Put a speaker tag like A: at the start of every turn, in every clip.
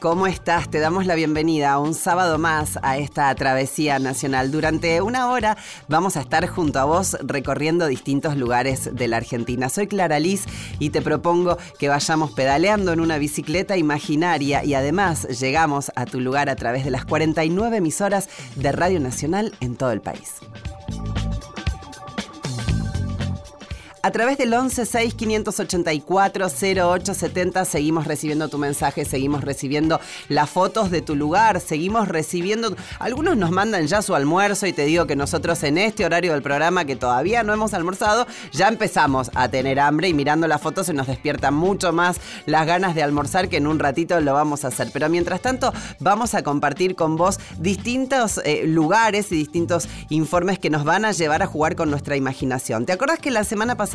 A: ¿Cómo estás? Te damos la bienvenida un sábado más a esta travesía nacional. Durante una hora vamos a estar junto a vos recorriendo distintos lugares de la Argentina. Soy Clara Liz y te propongo que vayamos pedaleando en una bicicleta imaginaria y además llegamos a tu lugar a través de las 49 emisoras de Radio Nacional en todo el país. A través del 116 584 0870 seguimos recibiendo tu mensaje, seguimos recibiendo las fotos de tu lugar, seguimos recibiendo. Algunos nos mandan ya su almuerzo y te digo que nosotros en este horario del programa que todavía no hemos almorzado, ya empezamos a tener hambre y mirando las fotos se nos despierta mucho más las ganas de almorzar que en un ratito lo vamos a hacer. Pero mientras tanto, vamos a compartir con vos distintos eh, lugares y distintos informes que nos van a llevar a jugar con nuestra imaginación. ¿Te acordás que la semana pasada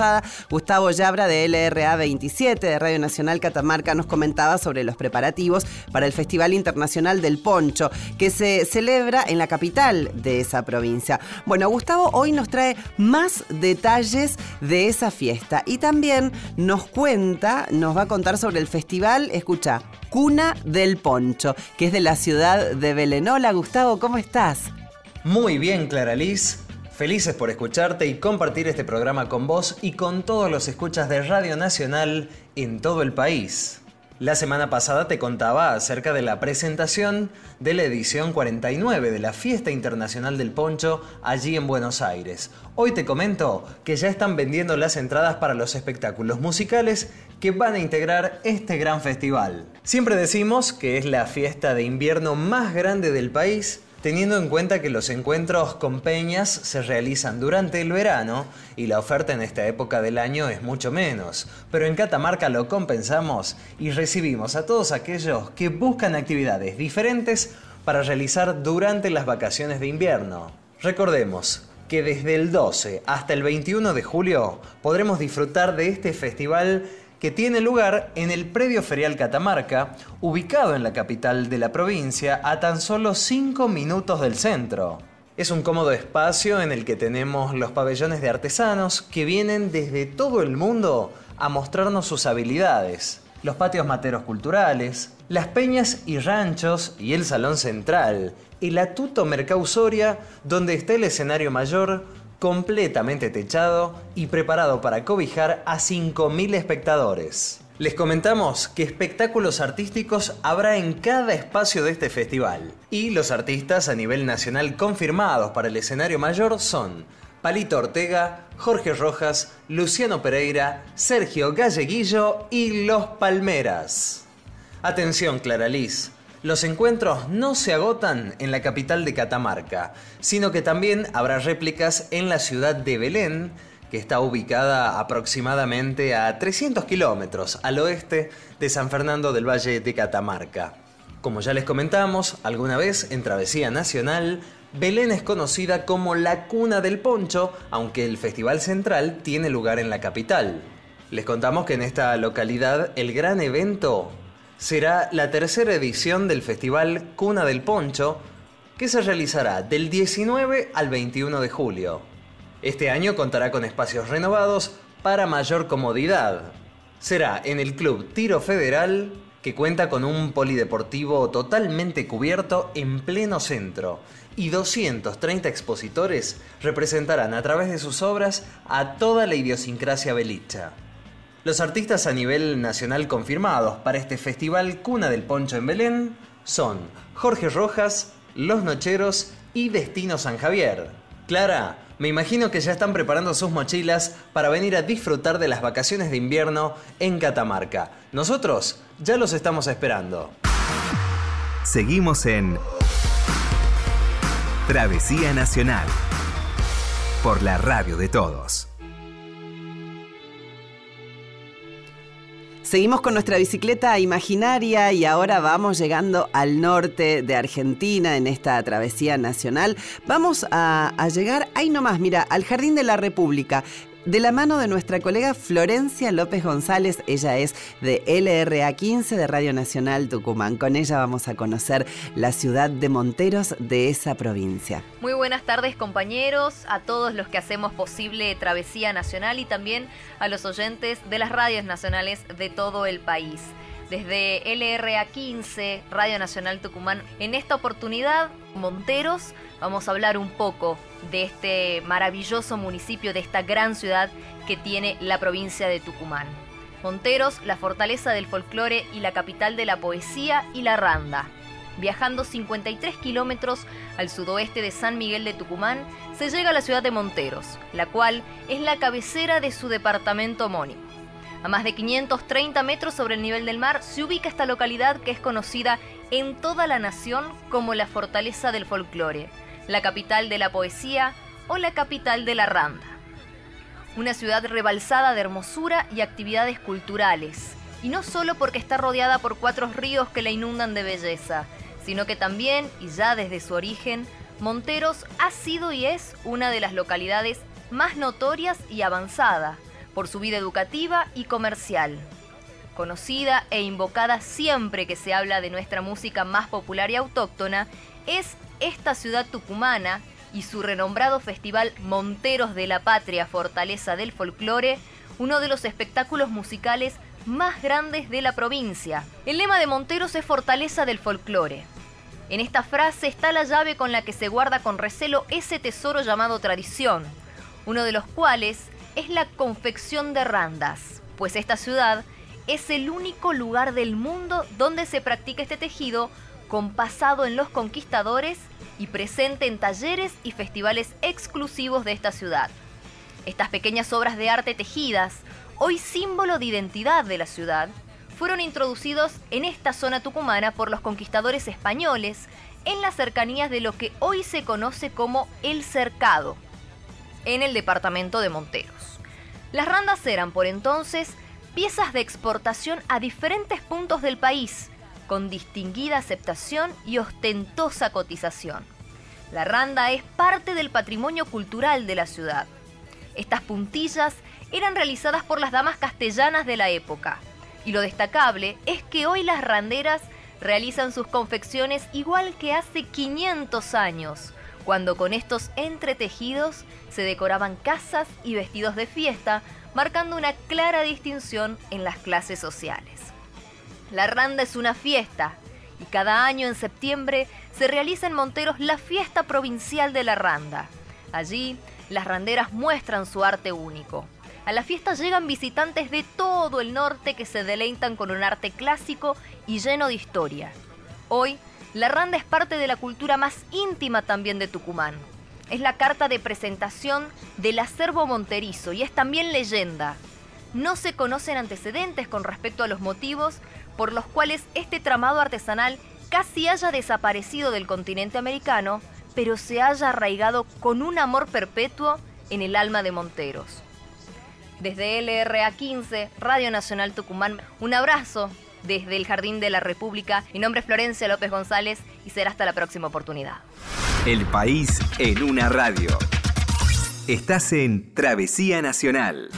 A: Gustavo Yabra de LRA 27 de Radio Nacional Catamarca nos comentaba sobre los preparativos para el Festival Internacional del Poncho, que se celebra en la capital de esa provincia. Bueno, Gustavo hoy nos trae más detalles de esa fiesta y también nos cuenta, nos va a contar sobre el festival, escucha, Cuna del Poncho, que es de la ciudad de Belén. Hola Gustavo, ¿cómo estás?
B: Muy bien, Clara Liz. Felices por escucharte y compartir este programa con vos y con todos los escuchas de Radio Nacional en todo el país. La semana pasada te contaba acerca de la presentación de la edición 49 de la Fiesta Internacional del Poncho allí en Buenos Aires. Hoy te comento que ya están vendiendo las entradas para los espectáculos musicales que van a integrar este gran festival. Siempre decimos que es la fiesta de invierno más grande del país teniendo en cuenta que los encuentros con peñas se realizan durante el verano y la oferta en esta época del año es mucho menos. Pero en Catamarca lo compensamos y recibimos a todos aquellos que buscan actividades diferentes para realizar durante las vacaciones de invierno. Recordemos, que desde el 12 hasta el 21 de julio podremos disfrutar de este festival que tiene lugar en el predio ferial Catamarca, ubicado en la capital de la provincia a tan solo 5 minutos del centro. Es un cómodo espacio en el que tenemos los pabellones de artesanos que vienen desde todo el mundo a mostrarnos sus habilidades, los patios materos culturales, las peñas y ranchos y el salón central, el atuto Mercausoria donde está el escenario mayor completamente techado y preparado para cobijar a 5.000 espectadores. Les comentamos que espectáculos artísticos habrá en cada espacio de este festival. Y los artistas a nivel nacional confirmados para el escenario mayor son Palito Ortega, Jorge Rojas, Luciano Pereira, Sergio Galleguillo y Los Palmeras. Atención, Clara Liz. Los encuentros no se agotan en la capital de Catamarca, sino que también habrá réplicas en la ciudad de Belén, que está ubicada aproximadamente a 300 kilómetros al oeste de San Fernando del Valle de Catamarca. Como ya les comentamos alguna vez en Travesía Nacional, Belén es conocida como la cuna del poncho, aunque el Festival Central tiene lugar en la capital. Les contamos que en esta localidad el gran evento será la tercera edición del Festival Cuna del Poncho, que se realizará del 19 al 21 de julio. Este año contará con espacios renovados para mayor comodidad. Será en el Club Tiro Federal, que cuenta con un polideportivo totalmente cubierto en pleno centro, y 230 expositores representarán a través de sus obras a toda la idiosincrasia belicha. Los artistas a nivel nacional confirmados para este festival Cuna del Poncho en Belén son Jorge Rojas, Los Nocheros y Destino San Javier. Clara, me imagino que ya están preparando sus mochilas para venir a disfrutar de las vacaciones de invierno en Catamarca. Nosotros ya los estamos esperando.
C: Seguimos en Travesía Nacional por la radio de todos.
A: Seguimos con nuestra bicicleta imaginaria y ahora vamos llegando al norte de Argentina en esta travesía nacional. Vamos a, llegar ahí nomás, mira, al Jardín de la República de la mano de nuestra colega Florencia López González. Ella es de LRA 15 de Radio Nacional Tucumán. Con ella vamos a conocer la ciudad de Monteros de esa provincia.
D: Muy buenas tardes compañeros, a todos los que hacemos posible Travesía Nacional y también a los oyentes de las radios nacionales de todo el país. desde LRA 15, Radio Nacional Tucumán. En esta oportunidad, Monteros, vamos a hablar un poco de este maravilloso municipio, de esta gran ciudad que tiene la provincia de Tucumán. Monteros, la fortaleza del folclore y la capital de la poesía y la randa. Viajando 53 kilómetros al sudoeste de San Miguel de Tucumán, se llega a la ciudad de Monteros, la cual es la cabecera de su departamento homónimo. A más de 530 metros sobre el nivel del mar se ubica esta localidad que es conocida en toda la nación como la fortaleza del folclore, la capital de la poesía o la capital de la randa. Una ciudad rebalsada de hermosura y actividades culturales, y no solo porque está rodeada por cuatro ríos que la inundan de belleza, sino que también, y ya desde su origen, Monteros ha sido y es una de las localidades más notorias y avanzada por su vida educativa y comercial. Conocida e invocada siempre que se habla de nuestra música más popular y autóctona, es esta ciudad tucumana y su renombrado festival Monteros de la Patria Fortaleza del Folclore, uno de los espectáculos musicales más grandes de la provincia. El lema de Monteros es Fortaleza del Folclore. En esta frase está la llave con la que se guarda con recelo ese tesoro llamado tradición, uno de los cuales es la confección de randas, pues esta ciudad es el único lugar del mundo donde se practica este tejido con pasado en los conquistadores y presente en talleres y festivales exclusivos de esta ciudad. Estas pequeñas obras de arte tejidas, hoy símbolo de identidad de la ciudad, fueron introducidos en esta zona tucumana por los conquistadores españoles en las cercanías de lo que hoy se conoce como el Cercado, en el departamento de Monteros. Las randas eran por entonces piezas de exportación a diferentes puntos del país, con distinguida aceptación y ostentosa cotización. La randa es parte del patrimonio cultural de la ciudad. Estas puntillas eran realizadas por las damas castellanas de la época, y lo destacable es que hoy las randeras realizan sus confecciones igual que hace 500 años, cuando con estos entretejidos se decoraban casas y vestidos de fiesta, marcando una clara distinción en las clases sociales. La randa es una fiesta y cada año en septiembre se realiza en Monteros la fiesta provincial de la randa. Allí las randeras muestran su arte único. A la fiesta llegan visitantes de todo el norte que se deleitan con un arte clásico y lleno de historia. Hoy, la randa es parte de la cultura más íntima también de Tucumán. Es la carta de presentación del acervo monterizo y es también leyenda. No se conocen antecedentes con respecto a los motivos por los cuales este tramado artesanal casi haya desaparecido del continente americano, pero se haya arraigado con un amor perpetuo en el alma de Monteros. Desde LRA 15, Radio Nacional Tucumán, un abrazo desde el Jardín de la República. Mi nombre es Florencia López González y será hasta la próxima oportunidad.
C: El país en una radio. Estás en Travesía Nacional.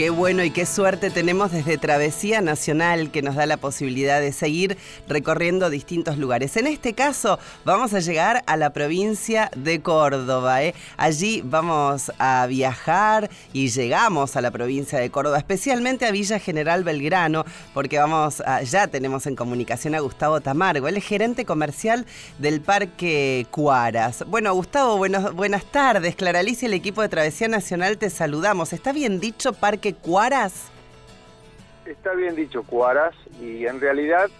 A: Qué bueno y qué suerte tenemos desde Travesía Nacional que nos da la posibilidad de seguir recorriendo distintos lugares. En este caso vamos a llegar a la provincia de Córdoba. ¿eh? Allí vamos a viajar y llegamos a la provincia de Córdoba, especialmente a Villa General Belgrano, porque vamos ya tenemos en comunicación a Gustavo Tamargo, el gerente comercial del Parque Cuaras. Bueno, Gustavo, buenas tardes. Clara Alicia, el equipo de Travesía Nacional, te saludamos. ¿Está bien dicho Parque Cuaras?
E: Está bien dicho Cuaras y en realidad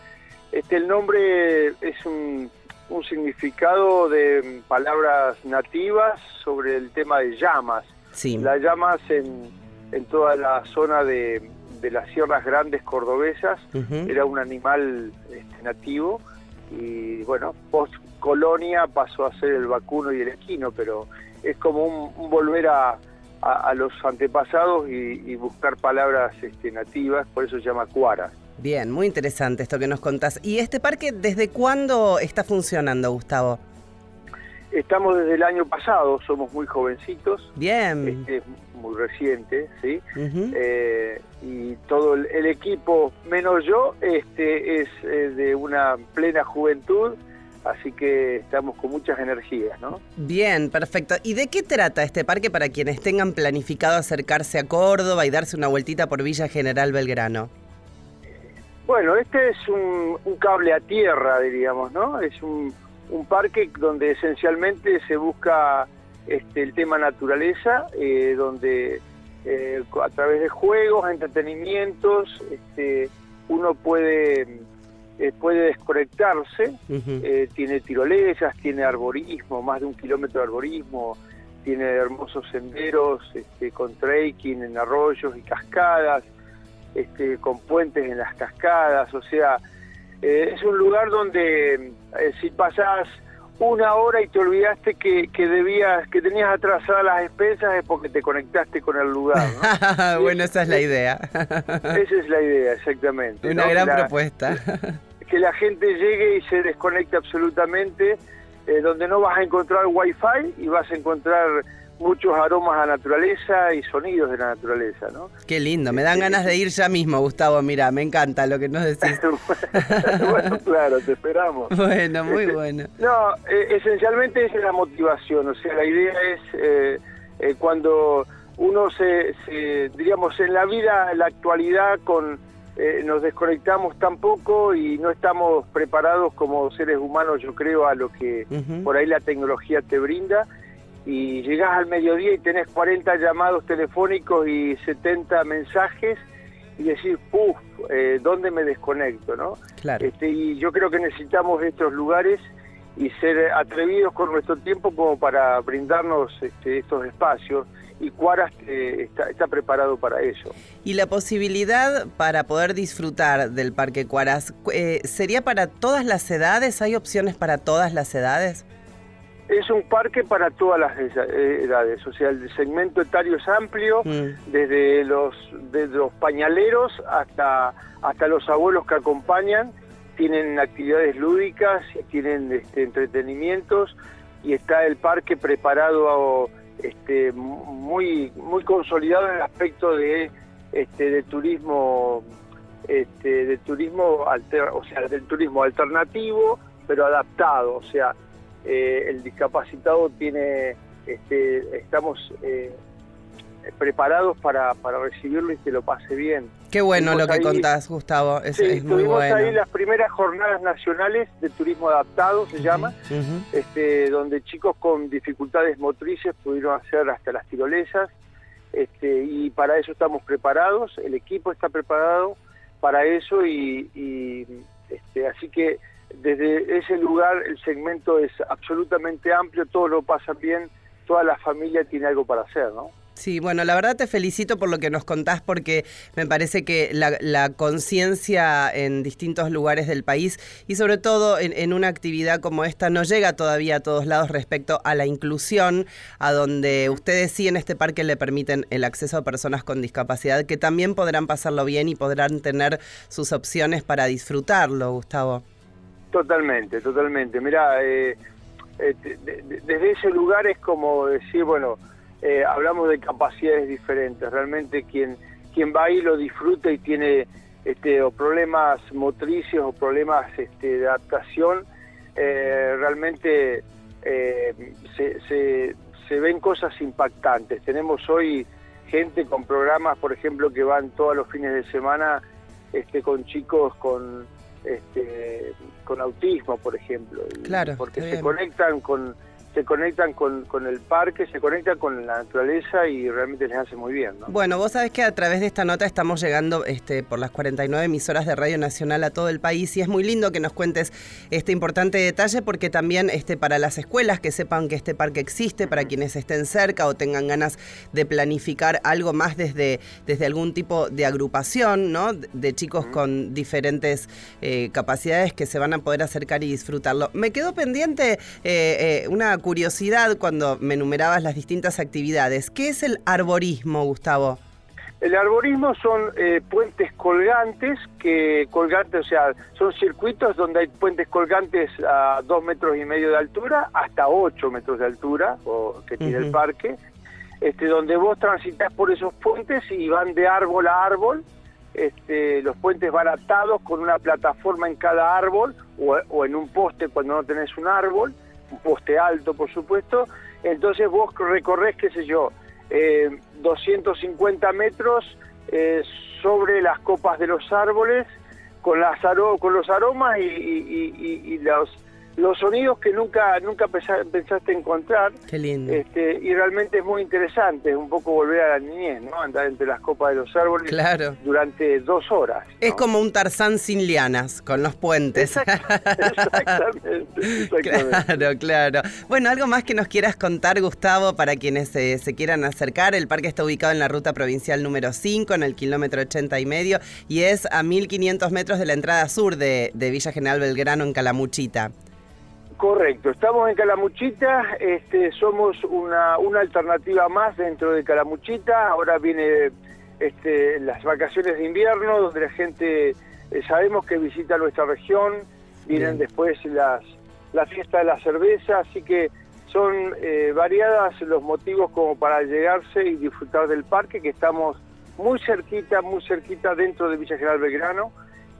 E: este el nombre es un, significado de palabras nativas sobre el tema de llamas. Las llamas en, en toda la zona de, las sierras grandes cordobesas era un animal este, nativo y bueno, post colonia pasó a ser el vacuno y el equino, pero es como un volver a, a, los antepasados y, buscar palabras este, nativas, por eso se llama Cuara.
A: Bien, muy interesante esto que nos contás. ¿Y este parque desde cuándo está funcionando, Gustavo?
E: Estamos desde el año pasado, somos muy jovencitos.
A: Bien.
E: Este, muy reciente, ¿sí? Eh, y todo el, equipo, menos yo, este, es eh, de una plena juventud Así que estamos con muchas energías, ¿no?
A: Bien, perfecto. ¿Y de qué trata este parque para quienes tengan planificado acercarse a Córdoba y darse una vueltita por Villa General Belgrano?
E: Bueno, este es un, cable a tierra, diríamos, ¿no? Es un, parque donde esencialmente se busca este, el tema naturaleza, eh, donde eh, a través de juegos, entretenimientos, este, uno puede, eh, puede desconectarse, tiene tirolesas, tiene arborismo, más de un kilómetro de arborismo, tiene hermosos senderos este, con trekking en arroyos y cascadas, este, con puentes en las cascadas, o sea, eh, es un lugar donde eh, si pasás una hora y te olvidaste que, que debías, que tenías atrasadas las expensas es porque te conectaste con el lugar.
A: bueno, esa es la idea.
E: esa es la idea, exactamente.
A: Una gran propuesta.
E: Que, la gente llegue y se desconecte absolutamente, eh, donde no vas a encontrar wifi y vas a encontrar muchos aromas a la naturaleza y sonidos de la naturaleza, ¿no?
A: Qué lindo, me dan ganas de ir ya mismo, Gustavo, mira, me encanta lo que nos decís.
E: bueno, claro, te esperamos.
A: Bueno, muy este, bueno.
E: No, e, esencialmente esa es la motivación, o sea, la idea es eh, eh, cuando uno se, diríamos, en la vida, en la actualidad, con eh, nos desconectamos tan poco y no estamos preparados como seres humanos, yo creo, a lo que por ahí la tecnología te brinda y llegás al mediodía y tenés 40 llamados telefónicos y 70 mensajes y decir, puff, eh, ¿dónde me desconecto? ¿no?
A: Claro.
E: Este, y yo creo que necesitamos estos lugares y ser atrevidos con nuestro tiempo como para brindarnos este, estos espacios y Cuaras eh, está, preparado para eso.
A: ¿Y la posibilidad para poder disfrutar del Parque Cuaras eh, sería para todas las edades? ¿Hay opciones para todas las edades?
E: Es un parque para todas las eh, edades, o sea, el segmento etario es amplio, mm. desde los desde los pañaleros hasta hasta los abuelos que acompañan, tienen actividades lúdicas, tienen este, entretenimientos y está el parque preparado este, muy muy consolidado en el aspecto de este, de turismo este, de turismo alter, o sea del turismo alternativo pero adaptado, o sea eh, el discapacitado tiene, este, estamos eh, preparados para, para recibirlo y que lo pase bien.
A: Qué bueno lo que contás, Gustavo. Es, muy
E: bueno. ahí las primeras jornadas nacionales de turismo adaptado, se llama, este, donde chicos con dificultades motrices pudieron hacer hasta las tirolesas. Este, y para eso estamos preparados, el equipo está preparado para eso y, y este, así que desde ese lugar el segmento es absolutamente amplio, todo lo pasa bien, toda la familia tiene algo para hacer, ¿no?
A: Sí, bueno, la verdad te felicito por lo que nos contás porque me parece que la, conciencia en distintos lugares del país y sobre todo en, una actividad como esta no llega todavía a todos lados respecto a la inclusión, a donde ustedes sí en este parque le permiten el acceso a personas con discapacidad que también podrán pasarlo bien y podrán tener sus opciones para disfrutarlo, Gustavo.
E: Totalmente, totalmente. Mira, eh, eh, desde ese lugar es como decir, bueno, eh, hablamos de capacidades diferentes. Realmente quien quien va ahí lo disfruta y tiene este, o problemas motrices o problemas este, de adaptación, realmente se, se, se ven cosas impactantes. Tenemos hoy gente con programas, por ejemplo, que van todos los fines de semana este, con chicos con este, con autismo, por ejemplo.
A: Claro.
E: Porque se conectan con se conectan con, con, el parque, se conectan con la naturaleza y realmente les hace muy bien. ¿no?
A: Bueno, vos sabés que a través de esta nota estamos llegando este, por las 49 emisoras de Radio Nacional a todo el país y es muy lindo que nos cuentes este importante detalle porque también este, para las escuelas que sepan que este parque existe, para quienes estén cerca o tengan ganas de planificar algo más desde, desde algún tipo de agrupación, ¿no? De chicos con diferentes eh, capacidades que se van a poder acercar y disfrutarlo. Me quedó pendiente eh, eh, una curiosidad cuando me enumerabas las distintas actividades. ¿Qué es el arborismo, Gustavo?
E: El arborismo son eh, puentes colgantes, que colgantes, o sea, son circuitos donde hay puentes colgantes a dos metros y medio de altura, hasta ocho metros de altura, o, que tiene el parque, este, donde vos transitas por esos puentes y van de árbol a árbol, este, los puentes van atados con una plataforma en cada árbol o, o en un poste cuando no tenés un árbol, un poste alto, por supuesto, entonces vos recorres, qué sé yo, 250 eh, metros eh, sobre las copas de los árboles, con, las con los aromas y, y los los sonidos que nunca nunca pensaste encontrar.
A: Qué lindo.
E: Este, y realmente es muy interesante, un poco volver a la niñez, ¿no? Andar entre las copas de los árboles
A: claro.
E: durante dos horas.
A: Es como un Tarzán sin lianas, con los puentes.
E: exactamente,
A: Claro, claro. Bueno, algo más que nos quieras contar, Gustavo, para quienes se, se quieran acercar. El parque está ubicado en la ruta provincial número 5, en el kilómetro 80 y medio, y es a 1500 metros de la entrada sur de, de Villa General Belgrano, en Calamuchita.
E: Correcto, estamos en Calamuchita, este, somos una, una alternativa más dentro de Calamuchita, ahora viene este, las vacaciones de invierno, donde la gente eh, sabemos que visita nuestra región, vienen después las, la fiesta de la cerveza, así que son eh, variadas los motivos como para llegarse y disfrutar del parque, que estamos muy cerquita, muy cerquita dentro de Villa General Belgrano,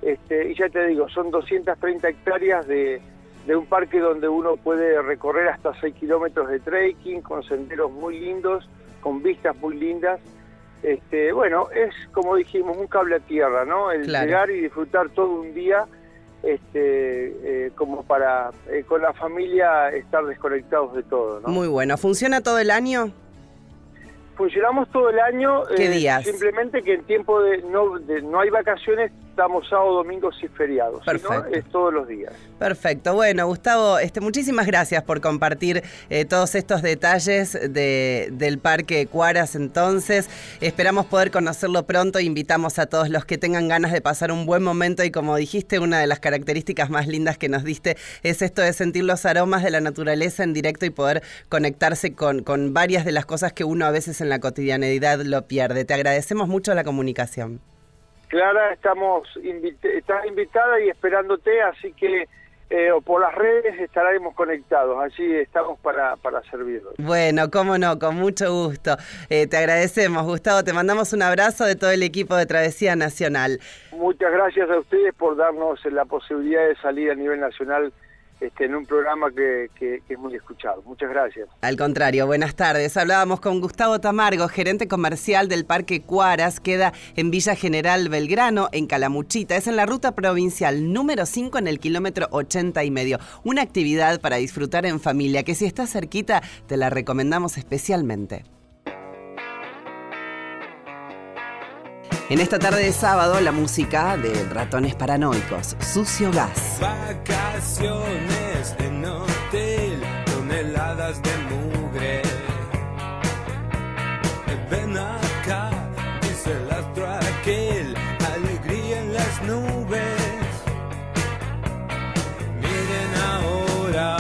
E: este, y ya te digo, son 230 hectáreas de de un parque donde uno puede recorrer hasta 6 kilómetros de trekking, con senderos muy lindos, con vistas muy lindas. Este, bueno, es como dijimos, un cable a tierra, ¿no? El llegar y disfrutar todo un día, este, eh, como para eh, con la familia estar desconectados de todo, ¿no?
A: Muy bueno. ¿Funciona todo el año?
E: Funcionamos todo el año.
A: ¿Qué eh, días?
E: Simplemente que en tiempo de no, de no hay vacaciones, estamos sábado, domingos y feriados. Perfecto. es todos los días.
A: Perfecto. Bueno, Gustavo, este, muchísimas gracias por compartir eh, todos estos detalles de, del Parque Cuaras. Entonces, esperamos poder conocerlo pronto. Invitamos a todos los que tengan ganas de pasar un buen momento. Y como dijiste, una de las características más lindas que nos diste es esto de sentir los aromas de la naturaleza en directo y poder conectarse con, con varias de las cosas que uno a veces en la cotidianidad lo pierde. Te agradecemos mucho la comunicación.
E: Clara, estamos estás invitada y esperándote, así que eh, por las redes estaremos conectados, allí estamos para, para servirlos.
A: Bueno, cómo no, con mucho gusto. Eh, te agradecemos, Gustavo, te mandamos un abrazo de todo el equipo de Travesía Nacional.
E: Muchas gracias a ustedes por darnos la posibilidad de salir a nivel nacional este, en un programa que, es muy escuchado. Muchas gracias.
A: Al contrario, buenas tardes. Hablábamos con Gustavo Tamargo, gerente comercial del Parque Cuaras, queda en Villa General Belgrano, en Calamuchita. Es en la ruta provincial número 5 en el kilómetro 80 y medio. Una actividad para disfrutar en familia que si estás cerquita te la recomendamos especialmente. En esta tarde de sábado, la música de Ratones Paranoicos, Sucio Gas.
F: Vacaciones en hotel, toneladas de mugre. Ven acá, dice el astro aquel, alegría en las nubes. Miren ahora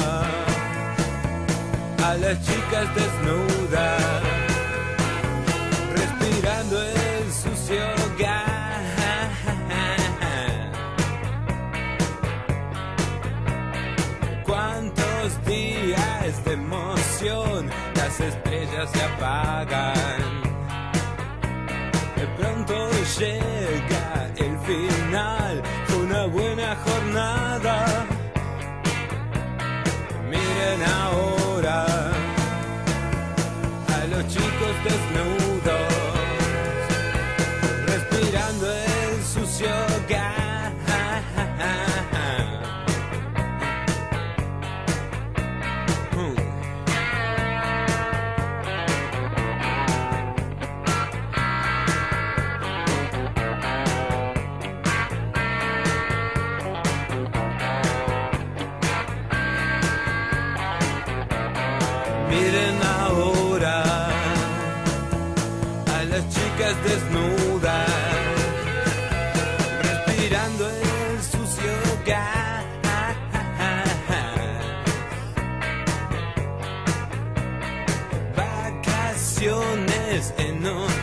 F: a las chicas desnudas, las estrellas se apagan. De pronto llega el final, fue una buena jornada. Miren ahora a los chicos desnudos,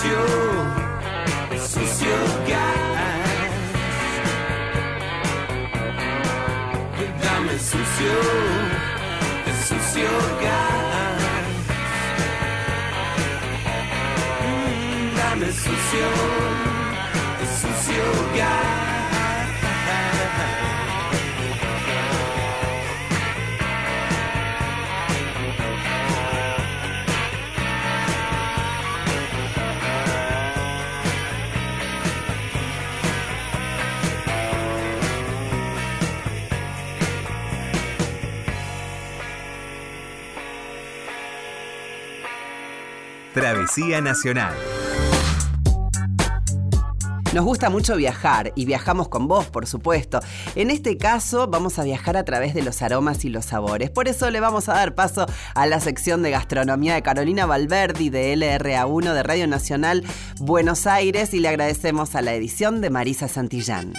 F: sucio, sucio gas. Dame sucio, sucio gas. Dame sucio, sucio gas.
C: Travesía Nacional.
A: Nos gusta mucho viajar y viajamos con vos, por supuesto. En este caso vamos a viajar a través de los aromas y los sabores. Por eso le vamos a dar paso a la sección de gastronomía de Carolina Valverdi de LRA1 de Radio Nacional Buenos Aires y le agradecemos a la edición de Marisa Santillán.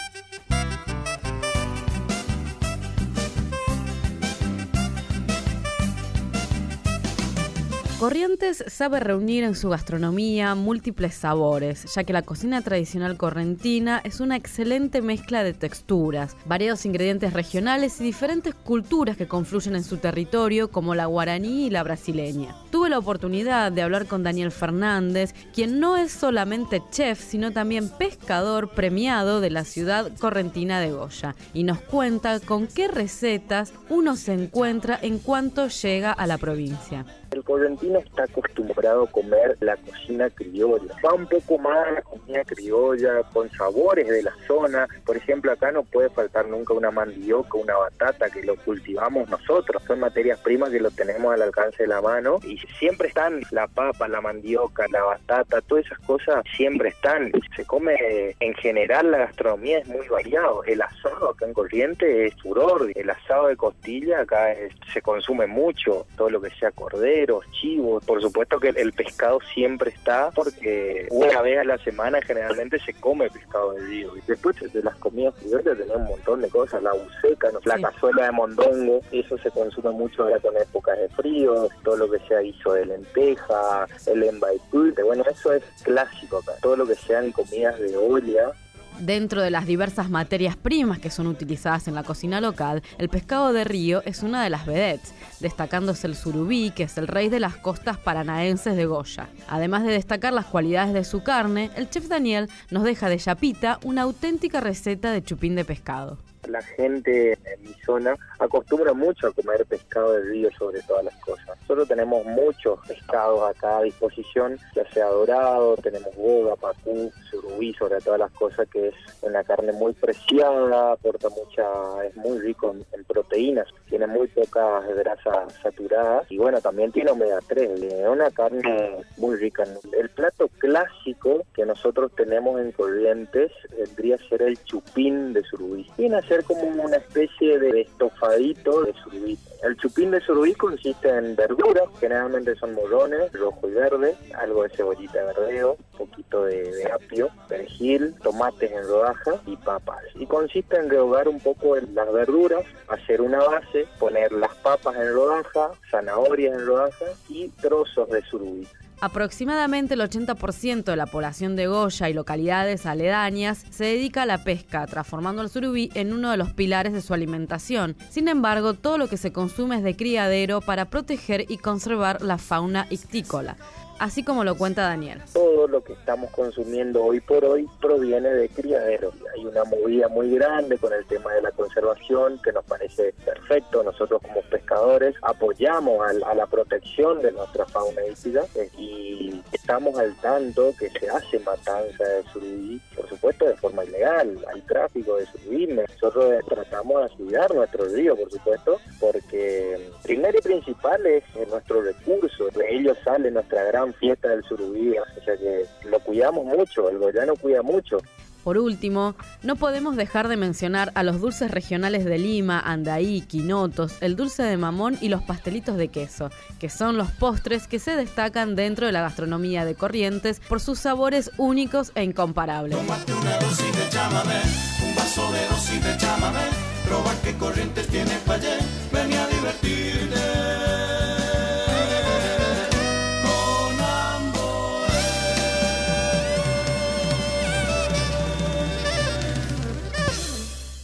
G: Corrientes sabe reunir en su gastronomía múltiples sabores, ya que la cocina tradicional correntina es una excelente mezcla de texturas, variados ingredientes regionales y diferentes culturas que confluyen en su territorio, como la guaraní y la brasileña. Tuve la oportunidad de hablar con Daniel Fernández, quien no es solamente chef, sino también pescador premiado de la ciudad correntina de Goya, y nos cuenta con qué recetas uno se encuentra en cuanto llega a la provincia.
H: El está acostumbrado a comer la cocina criolla. Va un poco más la comida criolla, con sabores de la zona. Por ejemplo, acá no puede faltar nunca una mandioca, una batata, que lo cultivamos nosotros. Son materias primas que lo tenemos al alcance de la mano. Y siempre están la papa, la mandioca, la batata, todas esas cosas siempre están. Se come, en general, la gastronomía es muy variado. El asado acá en Corriente es furor. El asado de costilla acá se consume mucho. Todo lo que sea cordero chivos, por supuesto que el pescado siempre está porque una vez a la semana generalmente se come pescado de río. Y después de las comidas criollas tenemos un montón de cosas, la buceca, ¿no? la
G: Sí.
H: cazuela de mondongo, eso se consume mucho ahora con épocas de frío, todo lo que sea guiso de lenteja, el embaipú, bueno, eso es clásico acá. Todo lo que sean comidas de olla,
G: Dentro de las diversas materias primas que son utilizadas en la cocina local, el pescado de río es una de las vedettes, destacándose el surubí, que es el rey de las costas paranaenses de Goya. Además de destacar las cualidades de su carne, el chef Daniel nos deja de chapita una auténtica receta de chupín de pescado.
H: La gente en mi zona acostumbra mucho a comer pescado de río sobre todas las cosas. Nosotros tenemos muchos pescados acá a disposición, ya sea dorado, tenemos boga, pacú, surubí, sobre todas las cosas, que es una carne muy preciada, aporta mucha, es muy rico en, proteínas, tiene muy pocas grasas saturadas y bueno, también tiene omega 3, es una carne muy rica. El plato clásico que nosotros tenemos en Corrientes vendría a ser el chupín de surubí. Ser como una especie de estofadito de surubí. El chupín de surubí consiste en verduras, generalmente son morrones, rojo y verde, algo de cebollita de verdeo, poquito de, apio, perejil, tomates en rodajas y papas. Y consiste en rehogar un poco las verduras, hacer una base, poner las papas en rodaja, zanahorias en rodaja y trozos de surubí.
G: Aproximadamente el 80% de la población de Goya y localidades aledañas se dedica a la pesca, transformando al surubí en uno de los pilares de su alimentación. Sin embargo, todo lo que se consume es de criadero para proteger y conservar la fauna ictícola, así como lo cuenta Daniel.
H: todo lo que estamos consumiendo hoy por hoy proviene de criaderos. Hay una movida muy grande con el tema de la conservación que nos parece perfecto. Nosotros como pescadores apoyamos a, la protección de nuestra fauna hípica eh, y estamos al tanto que se hace matanza de surubí, por supuesto de forma ilegal. Hay tráfico de surubí. Nosotros tratamos de cuidar nuestro río, por supuesto, porque primero y principal es nuestro recurso. De ellos sale nuestra gran fiesta del surubí, o sea que lo cuidamos mucho, el goyano cuida mucho.
G: Por último, no podemos dejar de mencionar a los dulces regionales de Lima, Andaí, Quinotos, el dulce de mamón y los pastelitos de queso, que son los postres que se destacan dentro de la gastronomía de Corrientes por sus sabores únicos e incomparables.
F: Tómate una dosis de chamamé, un vaso de dosis de chamamé, proba que corrientes tiene payé, ven a divertirte.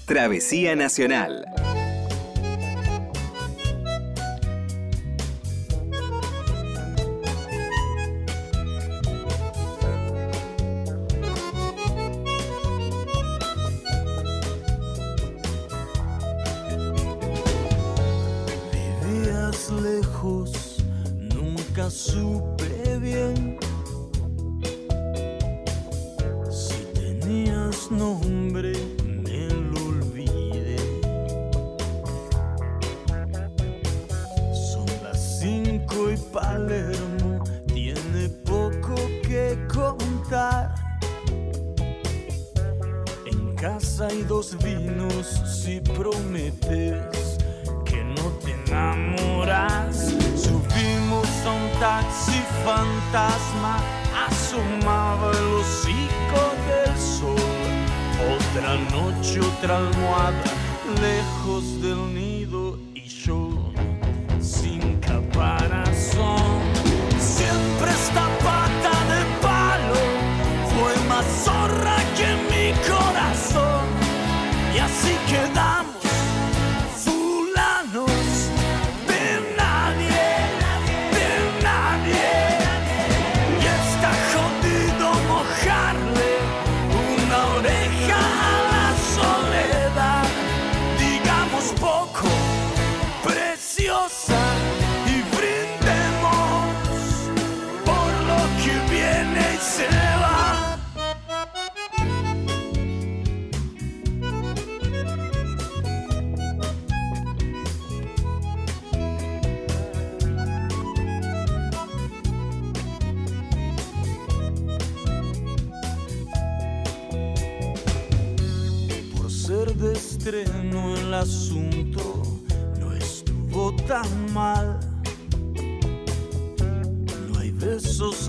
C: Travesía Nacional.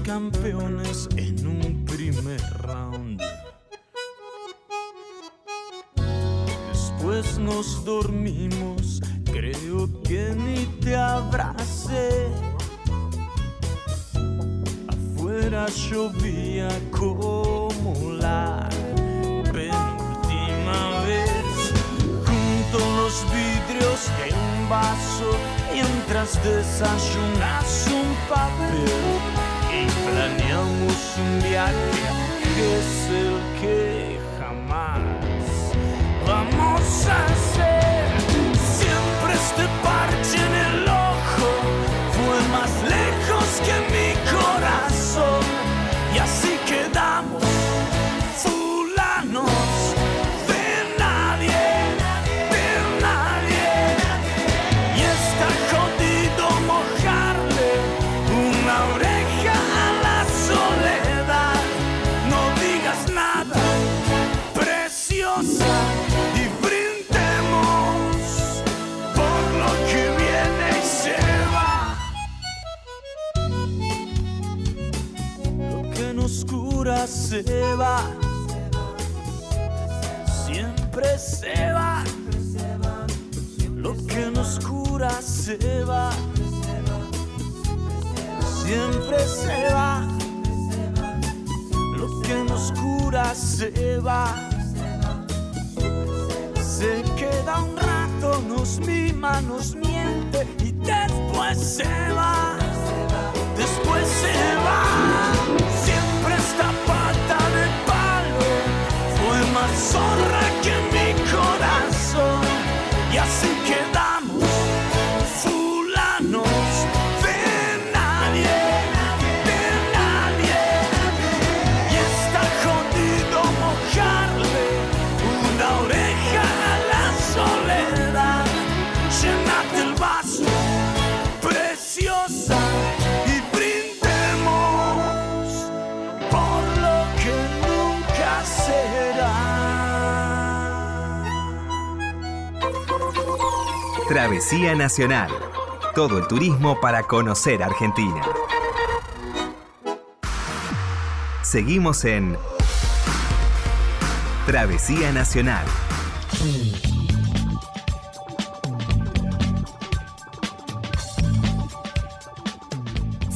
I: Campeones en un primer round. Después nos dormimos, creo que ni te abracé. Afuera llovía como la penúltima vez. Junto los vidrios de un vaso, mientras desayunas un papel un se va, siempre se va. Lo que nos cura se va, siempre se va. Lo que nos cura se va. Se queda un rato, nos mima, nos miente y después se va. Después se va. Zorra que mi corazón. Y así
C: Travesía Nacional. Todo el turismo para conocer Argentina. Seguimos en Travesía Nacional.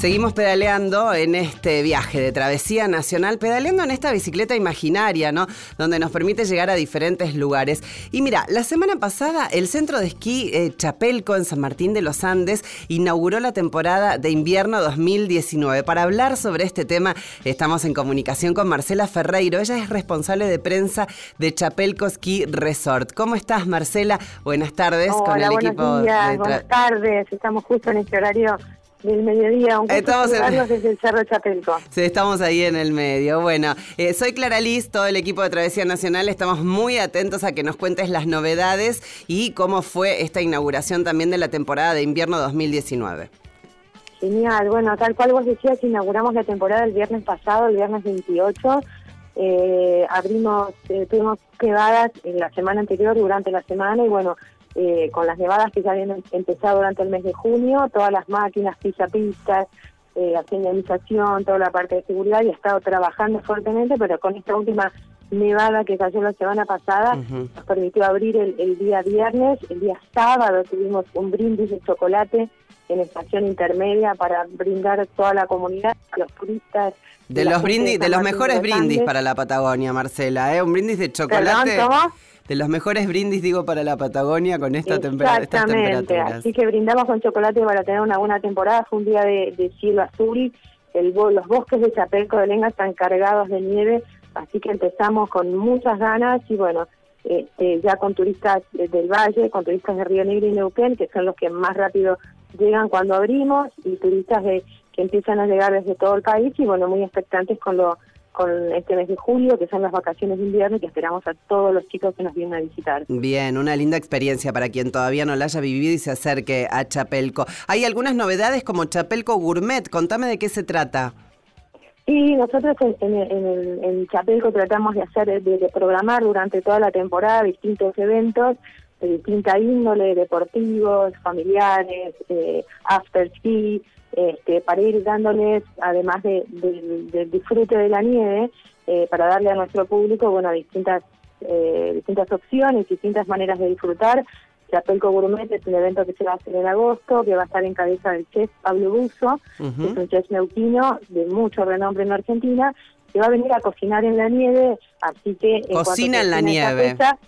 A: Seguimos pedaleando en este viaje de travesía nacional, pedaleando en esta bicicleta imaginaria, ¿no? Donde nos permite llegar a diferentes lugares. Y mira, la semana pasada el centro de esquí eh, Chapelco en San Martín de los Andes inauguró la temporada de invierno 2019. Para hablar sobre este tema estamos en comunicación con Marcela Ferreiro. Ella es responsable de prensa de Chapelco Ski Resort. ¿Cómo estás, Marcela? Buenas tardes
J: Hola,
A: con el
J: buenos
A: equipo
J: días,
A: de
J: buenas tardes. Estamos justo en este horario del mediodía. Un gusto
A: Estamos en-
J: desde el Cerro Chapelco.
A: Sí, estamos ahí en el medio. Bueno, eh, soy Clara Liz, todo el equipo de Travesía Nacional. Estamos muy atentos a que nos cuentes las novedades y cómo fue esta inauguración también de la temporada de invierno 2019.
J: Genial, bueno, tal cual vos decías, inauguramos la temporada el viernes pasado, el viernes 28. Eh, abrimos, eh, tuvimos nevadas en la semana anterior, durante la semana, y bueno, eh, con las nevadas que ya habían em- empezado durante el mes de junio, todas las máquinas, pista-pistas, eh, la señalización, toda la parte de seguridad, y he estado trabajando fuertemente, pero con esta última nevada que cayó la semana pasada, nos permitió abrir el, el día viernes, el día sábado tuvimos un brindis de chocolate en estación intermedia para brindar a toda la comunidad, a los turistas.
A: De los brindis, de los mejores brindis para la Patagonia, Marcela, ¿eh? Un brindis de chocolate. De los mejores brindis, digo, para la Patagonia con esta tempera- estas
J: Exactamente,
A: temperaturas.
J: así que brindamos con chocolate para tener una buena temporada. Fue un día de, de cielo azul, el, los bosques de Chapelco de Lenga están cargados de nieve, así que empezamos con muchas ganas y bueno, este, ya con turistas de- del Valle, con turistas de Río Negro y Neuquén, que son los que más rápido llegan cuando abrimos, y turistas de que empiezan a llegar desde todo el país y bueno, muy expectantes con lo con este mes de julio, que son las vacaciones de invierno y que esperamos a todos los chicos que nos vienen a visitar.
A: Bien, una linda experiencia para quien todavía no la haya vivido y se acerque a Chapelco. Hay algunas novedades como Chapelco Gourmet. Contame de qué se trata.
J: Y nosotros en, en, en el, en Chapelco tratamos de hacer, de, de programar durante toda la temporada distintos eventos de distinta índole, deportivos, familiares, eh, after ski, este, para ir dándoles, además de, del- del disfrute de la nieve, eh, para darle a nuestro público, bueno, distintas eh, distintas opciones, distintas maneras de disfrutar. Chapelco Gourmet es un evento que se va a hacer en agosto, que va a estar en cabeza del chef Pablo Buzo, que es un chef neuquino de mucho renombre en Argentina, que va a venir a cocinar en la nieve, así que... en
A: Cocina en la nieve.
J: fecha,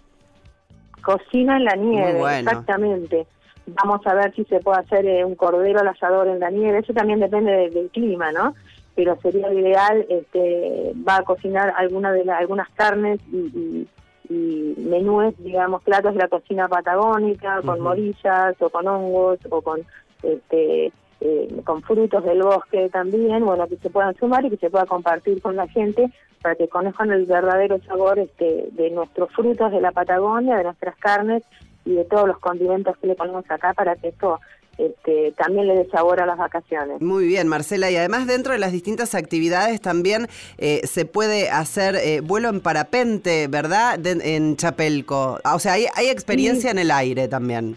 J: cocina en la nieve,
A: bueno.
J: exactamente. Vamos a ver si se puede hacer eh, un cordero al asador en la nieve, eso también depende de- del clima, ¿no? Pero sería lo ideal, este, va a cocinar alguna de la- algunas carnes y, y- y menúes, digamos, platos de la cocina patagónica, con morillas o con hongos o con este eh, con frutos del bosque también, bueno, que se puedan sumar y que se pueda compartir con la gente para que conozcan el verdadero sabor este, de nuestros frutos de la Patagonia, de nuestras carnes y de todos los condimentos que le ponemos acá para que esto este, también le dé sabor a las vacaciones.
A: Muy bien, Marcela. Y además dentro de las distintas actividades también eh, se puede hacer eh, vuelo en parapente, ¿verdad? De- en Chapelco. Ah, O sea, hay, hay experiencia en el aire también.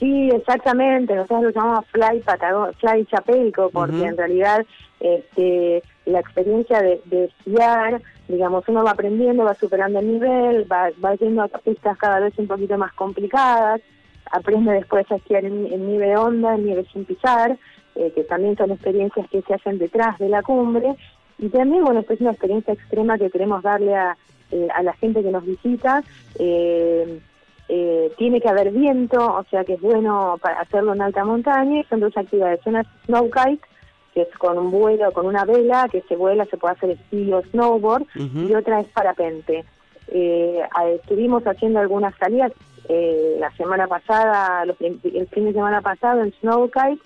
J: Sí, exactamente. Nosotros lo llamamos Fly Patago- Fly Chapelco, porque en realidad este, la experiencia de, de esquiar, digamos, uno va aprendiendo, va superando el nivel, va, va yendo a pistas cada vez un poquito más complicadas, aprende después a esquiar en, en nieve honda, en nieve sin pisar, eh, que también son experiencias que se hacen detrás de la cumbre. Y también, bueno, esta es una experiencia extrema que queremos darle a, eh, a la gente que nos visita. Eh, tiene que haber viento, o sea que es bueno para hacerlo en alta montaña. Son dos actividades. Una snow kite, que es con un vuelo, con una vela, que se vuela, se puede hacer esquí o snowboard, y otra es parapente. Eh, estuvimos haciendo algunas salidas eh, la semana pasada, los el fin de semana pasado en snow kite.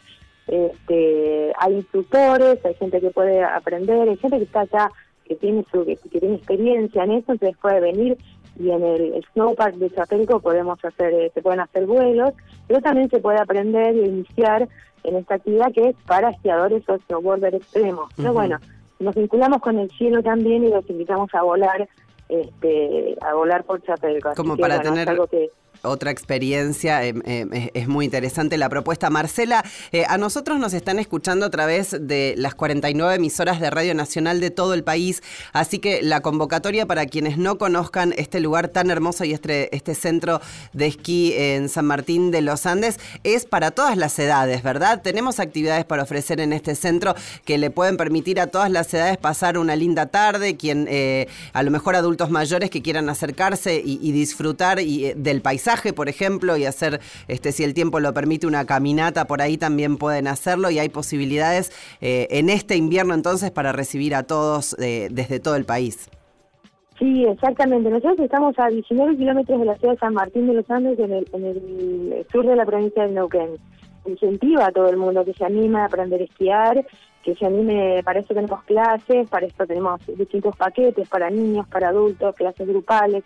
J: Este, hay instructores, hay gente que puede aprender, hay gente que está allá que tiene su que, que tiene experiencia en eso, entonces puede venir y en el, el snowpark de Chapelco podemos hacer, eh, se pueden hacer vuelos, pero también se puede aprender e iniciar en esta actividad que es para esquiadores o snowboarder extremos. Pero bueno, nos vinculamos con el cielo también y los invitamos a volar, este, a volar por Chapelco. Así
A: Como
J: que,
A: para
J: bueno, es
A: tener
J: algo que
A: otra experiencia. eh, eh, es- muy interesante la propuesta. Marcela, eh, a nosotros nos están escuchando a través de las 49 emisoras de Radio Nacional de todo el país, así que la convocatoria para quienes no conozcan este lugar tan hermoso y este, este centro de esquí en San Martín de los Andes es para todas las edades, ¿verdad? Tenemos actividades para ofrecer en este centro que le pueden permitir a todas las edades pasar una linda tarde, quien a lo mejor adultos mayores que quieran acercarse y, disfrutar del paisaje, por ejemplo, y hacer, este, si el tiempo lo permite, una caminata por ahí también pueden hacerlo y hay posibilidades eh, en este invierno entonces para recibir a todos eh, desde todo el país.
J: Sí, exactamente. Nosotros estamos a 19 kilómetros de la ciudad de San Martín de los Andes, en el, en el sur de la provincia de Neuquén. incentiva a todo el mundo que se anime a aprender a esquiar, que se anime, para eso tenemos clases, para esto tenemos distintos paquetes para niños, para adultos, clases grupales,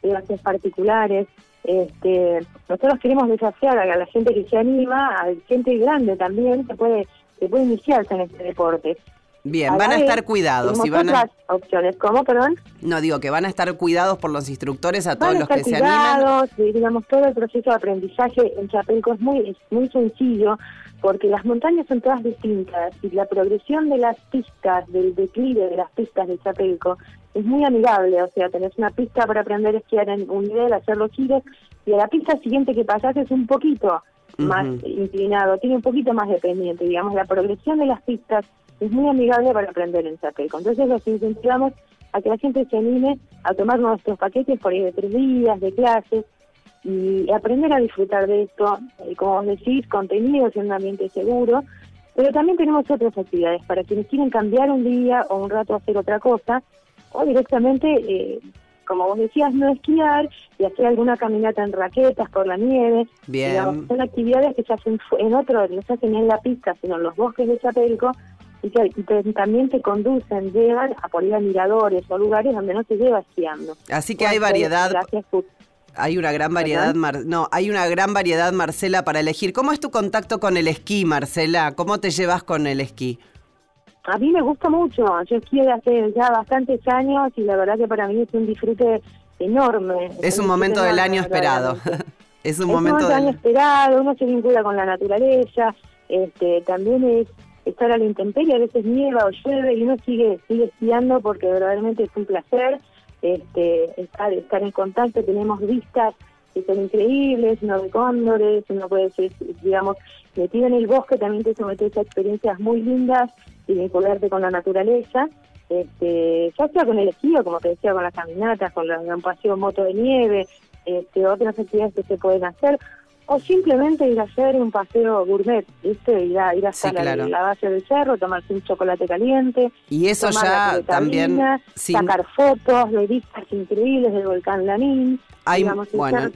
J: clases particulares. Este, nosotros queremos desafiar a la gente que se anima, a la gente grande también, que puede, que puede iniciarse en este deporte.
A: Bien, van a estar cuidados. Y van a...
J: opciones. ¿Cómo, perdón?
A: No, digo que van a estar cuidados por los instructores a todos
J: Van a
A: los que
J: estar
A: se
J: cuidados, y, digamos, todo el proceso de aprendizaje en Chapelco es muy, es muy sencillo, porque las montañas son todas distintas y la progresión de las pistas, del declive de las pistas de Chapelco es muy amigable, o sea, tenés una pista para aprender a esquiar en un nivel, hacer los giros, y a la pista siguiente que pasás es un poquito más inclinado, tiene un poquito más de pendiente, digamos, la progresión de las pistas es muy amigable para aprender en Chapelco. Entonces los incentivamos a que la gente se anime a tomar nuestros paquetes por ahí de tres días, de clases, y aprender a disfrutar de esto, eh, como vos decís, contenidos en un ambiente seguro, pero también tenemos otras actividades para quienes quieren cambiar un día o un rato hacer otra cosa, o directamente, eh, como vos decías, no esquiar y hacer alguna caminata en raquetas por la nieve.
A: Bien.
J: Digamos, son actividades que se hacen en otro, no se hacen en la pista, sino en los bosques de Chapelco, y que y también te conducen, llevan a por ir a miradores o lugares donde no se lleva esquiando.
A: Así que hay variedad.
J: Gracias,
A: Hay una gran variedad, Mar- no, hay una gran variedad, Marcela, para elegir. ¿Cómo es tu contacto con el esquí, Marcela? ¿Cómo te llevas con el esquí?
J: A mí me gusta mucho, yo esquí hace ya bastantes años y la verdad que para mí es un disfrute enorme.
A: Es un momento del año esperado. es un
J: es
A: momento
J: un año
A: del...
J: esperado, uno se vincula con la naturaleza, este, también es estar a la intemperie, a veces nieva o llueve y uno sigue sigue esquiando porque verdaderamente es un placer este, estar, estar en contacto, tenemos vistas que son increíbles, uno ve cóndores, uno puede ser, digamos, metido en el bosque, también te sometes a experiencias muy lindas y vincularte con la naturaleza, este, ya sea con el esquí o como te decía, con las caminatas, con la- un paseo en moto de nieve, este, otras actividades que se pueden hacer, o simplemente ir a hacer un paseo gourmet, ¿viste? Ir a, ir hasta
A: Sí,
J: la,
A: claro.
J: la base del cerro, tomarse un chocolate caliente,
A: Y eso
J: tomar
A: ya también... sin-
J: sacar fotos de vistas increíbles del volcán Lanín,
A: Hay-
J: digamos,
A: bueno.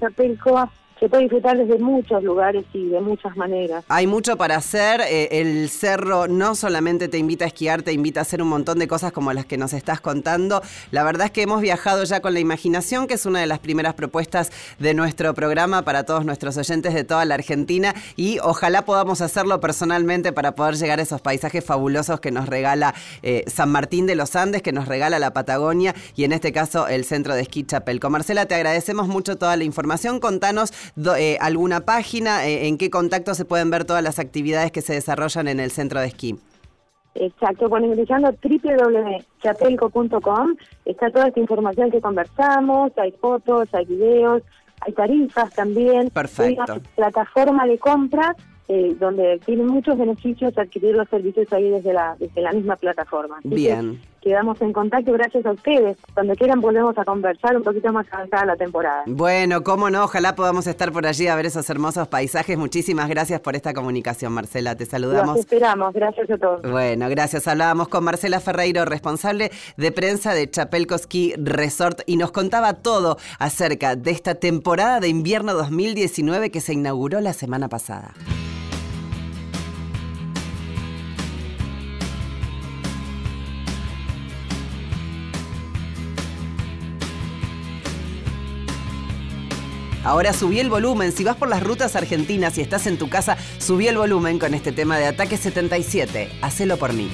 J: Se puede disfrutar desde muchos lugares y de muchas maneras.
A: Hay mucho para hacer. eh, el cerro no solamente te invita a esquiar, te invita a hacer un montón de cosas como las que nos estás contando. La verdad es que hemos viajado ya con la imaginación, que es una de las primeras propuestas de nuestro programa para todos nuestros oyentes de toda la Argentina. Y ojalá podamos hacerlo personalmente para poder llegar a esos paisajes fabulosos que nos regala eh, San Martín de los Andes, que nos regala la Patagonia y en este caso el centro de esquí Chapelco. Marcela, te agradecemos mucho toda la información. Contanos do- eh, alguna página, eh, en qué contacto se pueden ver todas las actividades que se desarrollan en el centro de esquí.
J: Exacto, bueno, ingresando www.chapelco.com está toda esta información que conversamos, hay fotos, hay videos, hay tarifas también.
A: Perfecto.
J: Hay una plataforma de compra eh, donde tienen muchos beneficios adquirir los servicios ahí desde la, desde la misma plataforma. Así que
A: Bien.
J: Quedamos en contacto gracias a ustedes. Cuando quieran volvemos a conversar un poquito más avanzada la temporada.
A: Bueno, cómo no, ojalá podamos estar por allí a ver esos hermosos paisajes. Muchísimas gracias por esta comunicación, Marcela. Te
J: Los
A: saludamos.
J: esperamos, gracias a todos.
A: Bueno, gracias. Hablábamos con Marcela Ferreiro, responsable de prensa de Chapelco Ski Resort, y nos contaba todo acerca de esta temporada de invierno 2019 que se inauguró la semana pasada. Ahora subí el volumen. Si vas por las rutas argentinas y estás en tu casa, subí el volumen con este tema de Ataque 77. Hacelo por mí.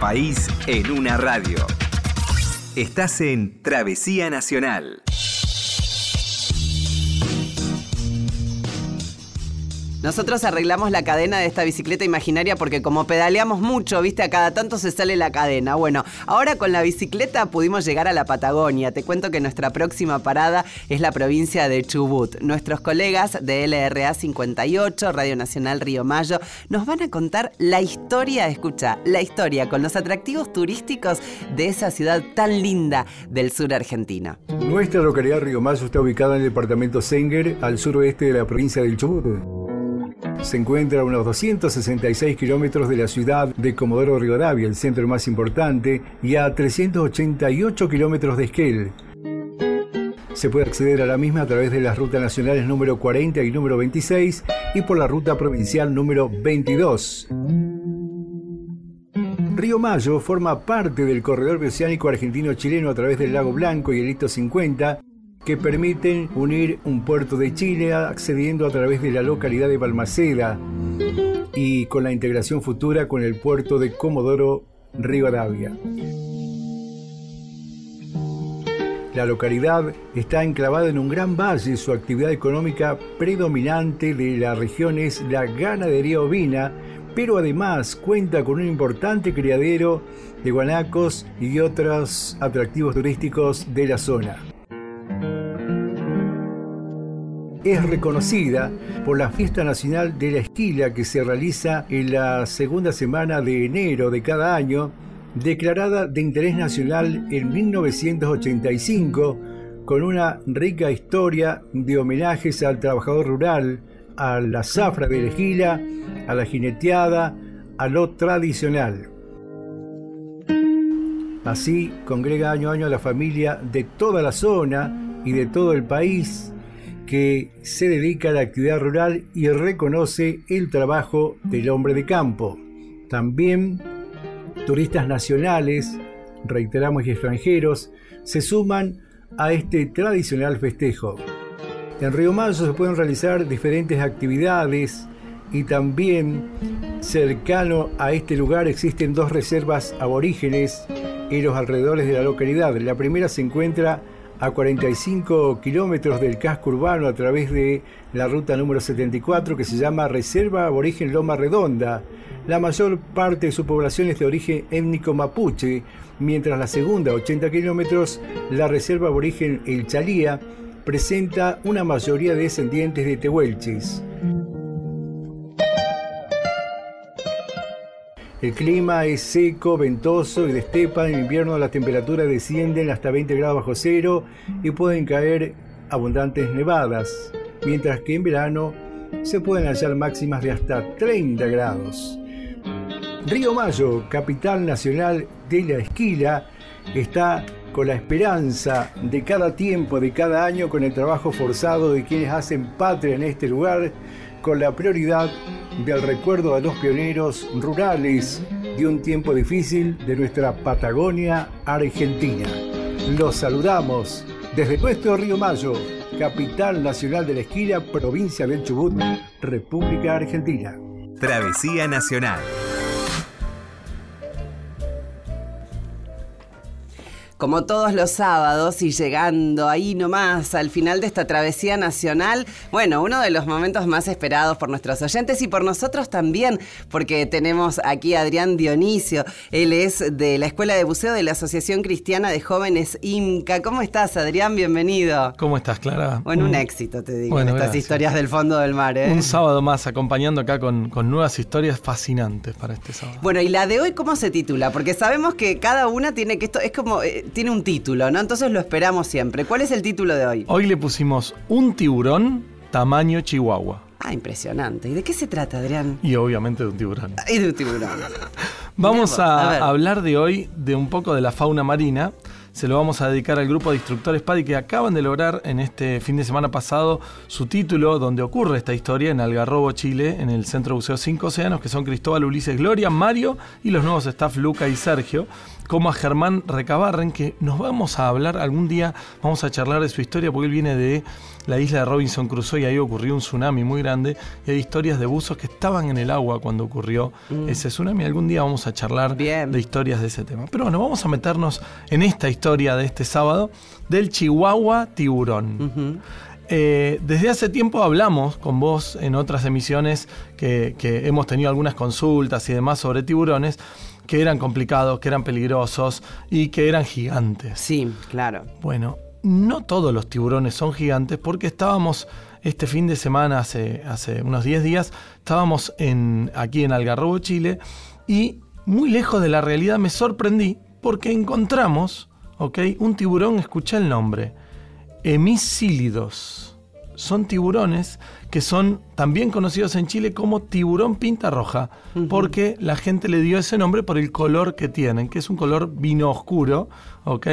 C: País en una radio. Estás en Travesía Nacional.
A: Nosotros arreglamos la cadena de esta bicicleta imaginaria porque como pedaleamos mucho, viste, a cada tanto se sale la cadena. Bueno, ahora con la bicicleta pudimos llegar a la Patagonia. Te cuento que nuestra próxima parada es la provincia de Chubut. Nuestros colegas de LRA 58, Radio Nacional Río Mayo, nos van a contar la historia, escucha, la historia con los atractivos turísticos de esa ciudad tan linda del sur argentino.
K: Nuestra localidad Río Mayo está ubicada en el departamento Senger, al suroeste de la provincia del Chubut. Se encuentra a unos 266 kilómetros de la ciudad de Comodoro Rivadavia, el centro más importante, y a 388 kilómetros de Esquel. Se puede acceder a la misma a través de las rutas nacionales número 40 y número 26 y por la ruta provincial número 22. Río Mayo forma parte del corredor bioceánico argentino-chileno a través del Lago Blanco y el Hito 50, que permiten unir un puerto de Chile accediendo a través de la localidad de Balmaceda y con la integración futura con el puerto de Comodoro Rivadavia. La localidad está enclavada en un gran valle. Su actividad económica predominante de la región es la ganadería ovina, pero además cuenta con un importante criadero de guanacos y otros atractivos turísticos de la zona. Es reconocida por la Fiesta Nacional de la Esquila que se realiza en la segunda semana de enero de cada año declarada de interés nacional en 1985, con una rica historia de homenajes al trabajador rural, a la zafra de la esquila, a la jineteada, a lo tradicional. Así congrega año a año a la familia de toda la zona y de todo el país que se dedica a la actividad rural y reconoce el trabajo del hombre de campo. También turistas nacionales, reiteramos y extranjeros, se suman a este tradicional festejo. En Río Mayo se pueden realizar diferentes actividades y también cercano a este lugar existen dos reservas aborígenes en los alrededores de la localidad. La primera se encuentra a 45 kilómetros del casco urbano a través de la ruta número 74 que se llama Reserva Aborigen Loma Redonda. La mayor parte de su población es de origen étnico mapuche, mientras la segunda, 80 kilómetros, la Reserva Aborigen El Chalía, presenta una mayoría de descendientes de tehuelches. El clima es seco, ventoso y de estepa. En invierno las temperaturas descienden hasta 20 grados bajo cero y pueden caer abundantes nevadas, mientras que en verano se pueden hallar máximas de hasta 30 grados. Río Mayo, capital nacional de la esquila, está con la esperanza de cada tiempo, de cada año, con el trabajo forzado de quienes hacen patria en este lugar, con la prioridad del recuerdo a los pioneros rurales de un tiempo difícil de nuestra Patagonia Argentina. Los saludamos desde nuestro Río Mayo capital nacional de la esquina, provincia del Chubut, República Argentina.
C: Travesía Nacional.
A: Como todos los sábados y llegando ahí nomás al final de esta travesía nacional, bueno, uno de los momentos más esperados por nuestros oyentes y por nosotros también, porque tenemos aquí a Adrián Dionisio. Él es de la Escuela de Buceo de la Asociación Cristiana de Jóvenes IMCA. ¿Cómo estás, Adrián? Bienvenido.
L: ¿Cómo estás, Clara?
A: Bueno, un
L: Un-
A: éxito, te digo,
L: Bueno,
A: estas
L: gracias.
A: historias del fondo del mar. ¿eh?
L: Un sábado más acompañando acá con, con nuevas historias fascinantes para este sábado.
A: Bueno, y la de hoy, ¿cómo se titula? Porque sabemos que cada una tiene que esto, es como, eh, tiene un título, ¿no? Entonces lo esperamos siempre. ¿Cuál es el título de hoy?
L: Hoy le pusimos un tiburón tamaño chihuahua.
A: Ah, impresionante. ¿Y de qué se trata, Adrián?
L: Y obviamente de un tiburón.
A: Y de un tiburón.
L: Vamos
A: a
L: hablar de hoy de un poco de la fauna marina. Se lo vamos a dedicar al grupo de instructores PADI que acaban de lograr en este fin de semana pasado su título donde ocurre esta historia en Algarrobo, Chile, en el Centro Buceo Cinco Océanos, que son Cristóbal, Ulises, Gloria, Mario y los nuevos staff Luca y Sergio, como a Germán Recabarren, que nos vamos a hablar algún día, vamos a charlar de su historia porque él viene de la isla de Robinson Crusoe y ahí ocurrió un tsunami muy grande y hay historias de buzos que estaban en el agua cuando ocurrió
A: Mm.
L: ese tsunami. Algún día vamos a charlar de historias de ese tema. Pero bueno, vamos a meternos en esta historia de este sábado del Chihuahua tiburón. Eh, desde hace tiempo hablamos con vos en otras emisiones que, que hemos tenido algunas consultas y demás sobre tiburones que eran complicados, que eran peligrosos y que eran gigantes.
A: Sí, claro.
L: Bueno, no todos los tiburones son gigantes porque estábamos este fin de semana, hace, hace unos 10 días, estábamos en, aquí en Algarrobo, Chile, y muy lejos de la realidad me sorprendí porque encontramos, ¿ok? Un tiburón, escuché el nombre, Hemicílidos. Son tiburones que son también conocidos en Chile como tiburón pinta roja, porque la gente le dio ese nombre por el color que tienen, que es un color vino oscuro, ¿ok?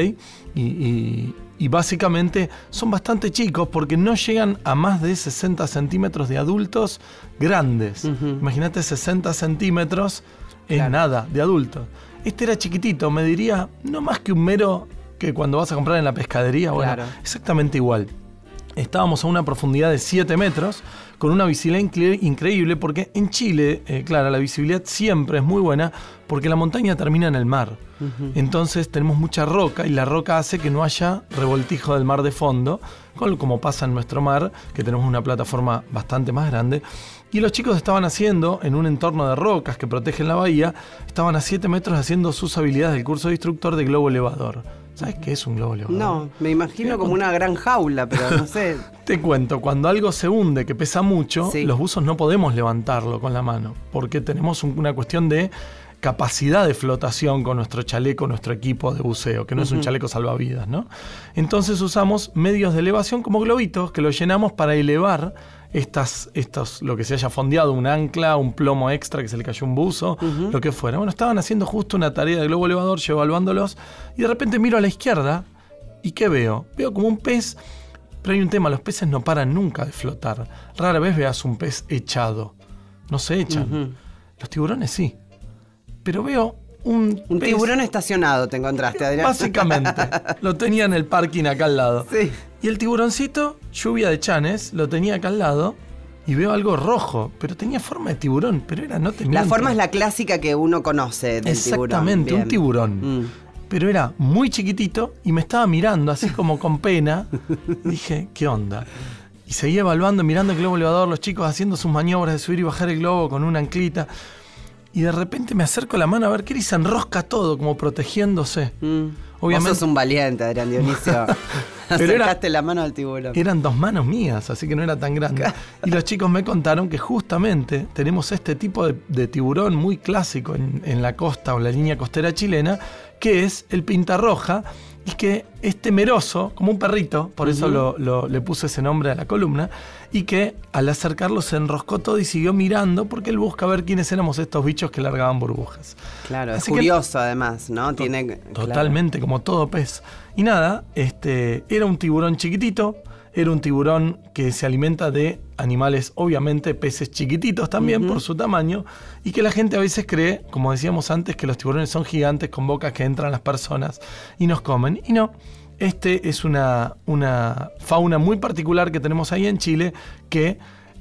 L: Y, y- y básicamente son bastante chicos porque no llegan a más de 60 centímetros de adultos grandes. Imagínate 60 centímetros es nada de adultos. Este era chiquitito, me diría no más que un mero que cuando vas a comprar en la pescadería, bueno,
A: Claro.
L: exactamente igual. Estábamos a una profundidad de 7 metros, con una visibilidad incre- increíble, porque en Chile, eh, claro, la visibilidad siempre es muy buena, porque la montaña termina en el mar. Entonces tenemos mucha roca y la roca hace que no haya revoltijo del mar de fondo, como pasa en nuestro mar, que tenemos una plataforma bastante más grande. Y los chicos estaban haciendo, en un entorno de rocas que protegen la bahía, estaban a 7 metros haciendo sus habilidades del curso de instructor de globo elevador. ¿Sabes qué es un globo elevador?
A: No, me imagino como una gran jaula, pero no sé.
L: Te cuento, cuando algo se hunde, que pesa mucho,
A: Sí.
L: los buzos no podemos levantarlo con la mano, porque tenemos un- una cuestión de capacidad de flotación con nuestro chaleco, nuestro equipo de buceo, que no es un chaleco salvavidas, ¿no? Entonces usamos medios de elevación como globitos que los llenamos para elevar estas, estos, lo que se haya fondeado, un ancla, un plomo extra que se le cayó un buzo, lo que fuera. Bueno, estaban haciendo justo una tarea de globo elevador, yo evaluándolos, y de repente miro a la izquierda, ¿y qué veo? Veo como un pez pero hay un tema, los peces no paran nunca de flotar. Rara vez veas un pez echado. No se echan. Los tiburones sí. Pero veo un...
A: Tiburón estacionado te encontraste, Adrián.
L: Básicamente. lo tenía en el parking acá al lado.
A: Sí.
L: Y el tiburoncito, lluvia de chanes, lo tenía acá al lado. Y veo algo rojo, pero tenía forma de tiburón. Pero era, no te
A: La
L: miento.
A: forma es la clásica que uno conoce del
L: Exactamente,
A: tiburón.
L: un tiburón.
A: Mm.
L: Pero era muy chiquitito y me estaba mirando así como con pena. Dije, ¿qué onda? Y seguía evaluando, mirando el globo elevador, los chicos haciendo sus maniobras de subir y bajar el globo con una anclita. Y de repente me acerco la mano a ver qué y se enrosca todo, como protegiéndose. Obviamente.
A: Vos sos un valiente, Adrián Dionisio.
L: Pero era-
A: Acercaste la mano al tiburón.
L: Eran dos manos mías, así que no era tan grande. Y los chicos me contaron que justamente tenemos este tipo de, de tiburón muy clásico en, en la costa o la línea costera chilena, que es el pintarroja, y que es temeroso, como un perrito, por eso
A: Ujú.
L: lo- lo- le puse ese nombre a la columna, y que al acercarlo se enroscó todo y siguió mirando porque él busca ver quiénes éramos estos bichos que largaban burbujas.
A: Claro, es
L: que-
A: curioso además, ¿no? Tiene claro.
L: Totalmente, como todo pez. Y nada, este, era un tiburón chiquitito, era un tiburón que se alimenta de animales, obviamente peces chiquititos también por su tamaño, y que la gente a veces cree, como decíamos antes, que los tiburones son gigantes con bocas que entran las personas y nos comen. Y no, Este es una, una fauna muy particular que tenemos ahí en Chile que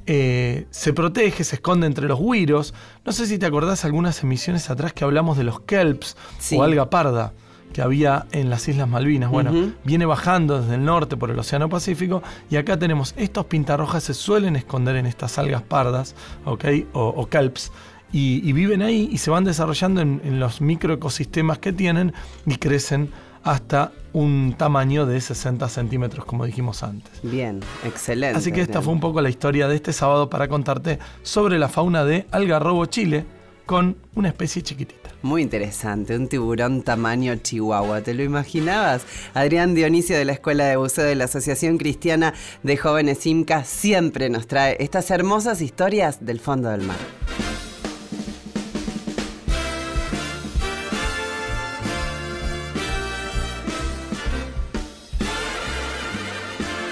L: eh, se protege, se esconde entre los huiros. No sé si te acordás algunas emisiones atrás que hablamos de los kelps
A: Sí.
L: o alga parda que había en las Islas Malvinas. Bueno, viene bajando desde el norte por el Océano Pacífico y acá tenemos estos pintarrojas se suelen esconder en estas algas pardas, ¿ok? O, o kelps. Y, y viven ahí y se van desarrollando en, en los microecosistemas que tienen y crecen hasta un tamaño de 60 centímetros, como dijimos antes.
A: Bien, excelente.
L: Así que esta fue un poco la historia de este sábado para contarte sobre la fauna de Algarrobo, Chile, con una especie chiquitita.
A: Muy interesante, un tiburón tamaño chihuahua, ¿te lo imaginabas? Adrián Dionisio de la Escuela de Buceo de la Asociación Cristiana de Jóvenes IMCA siempre nos trae estas hermosas historias del fondo del mar.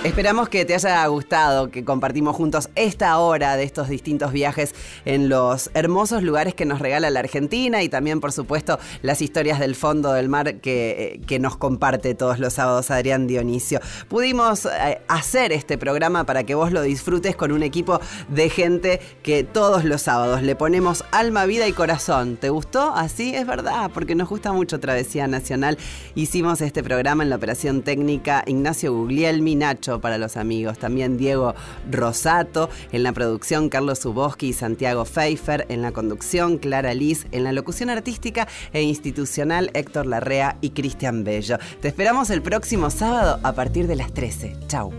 A: Esperamos que te haya gustado, que compartimos juntos esta hora de estos distintos viajes en los hermosos lugares que nos regala la Argentina y también, por supuesto, las historias del fondo del mar que, que nos comparte todos los sábados Adrián Dionisio. Pudimos eh, hacer este programa para que vos lo disfrutes con un equipo de gente que todos los sábados le ponemos alma, vida y corazón. ¿Te gustó? Así es verdad, porque nos gusta mucho Travesía Nacional. Hicimos este programa en la operación técnica Ignacio Guglielmi, Nacho para los amigos, también Diego Rosato, en la producción Carlos Zuboski y Santiago Pfeiffer, en la conducción Clara Liz, en la locución artística e institucional Héctor Larrea y Cristian Bello. Te esperamos el próximo sábado a partir de las 13. Chau.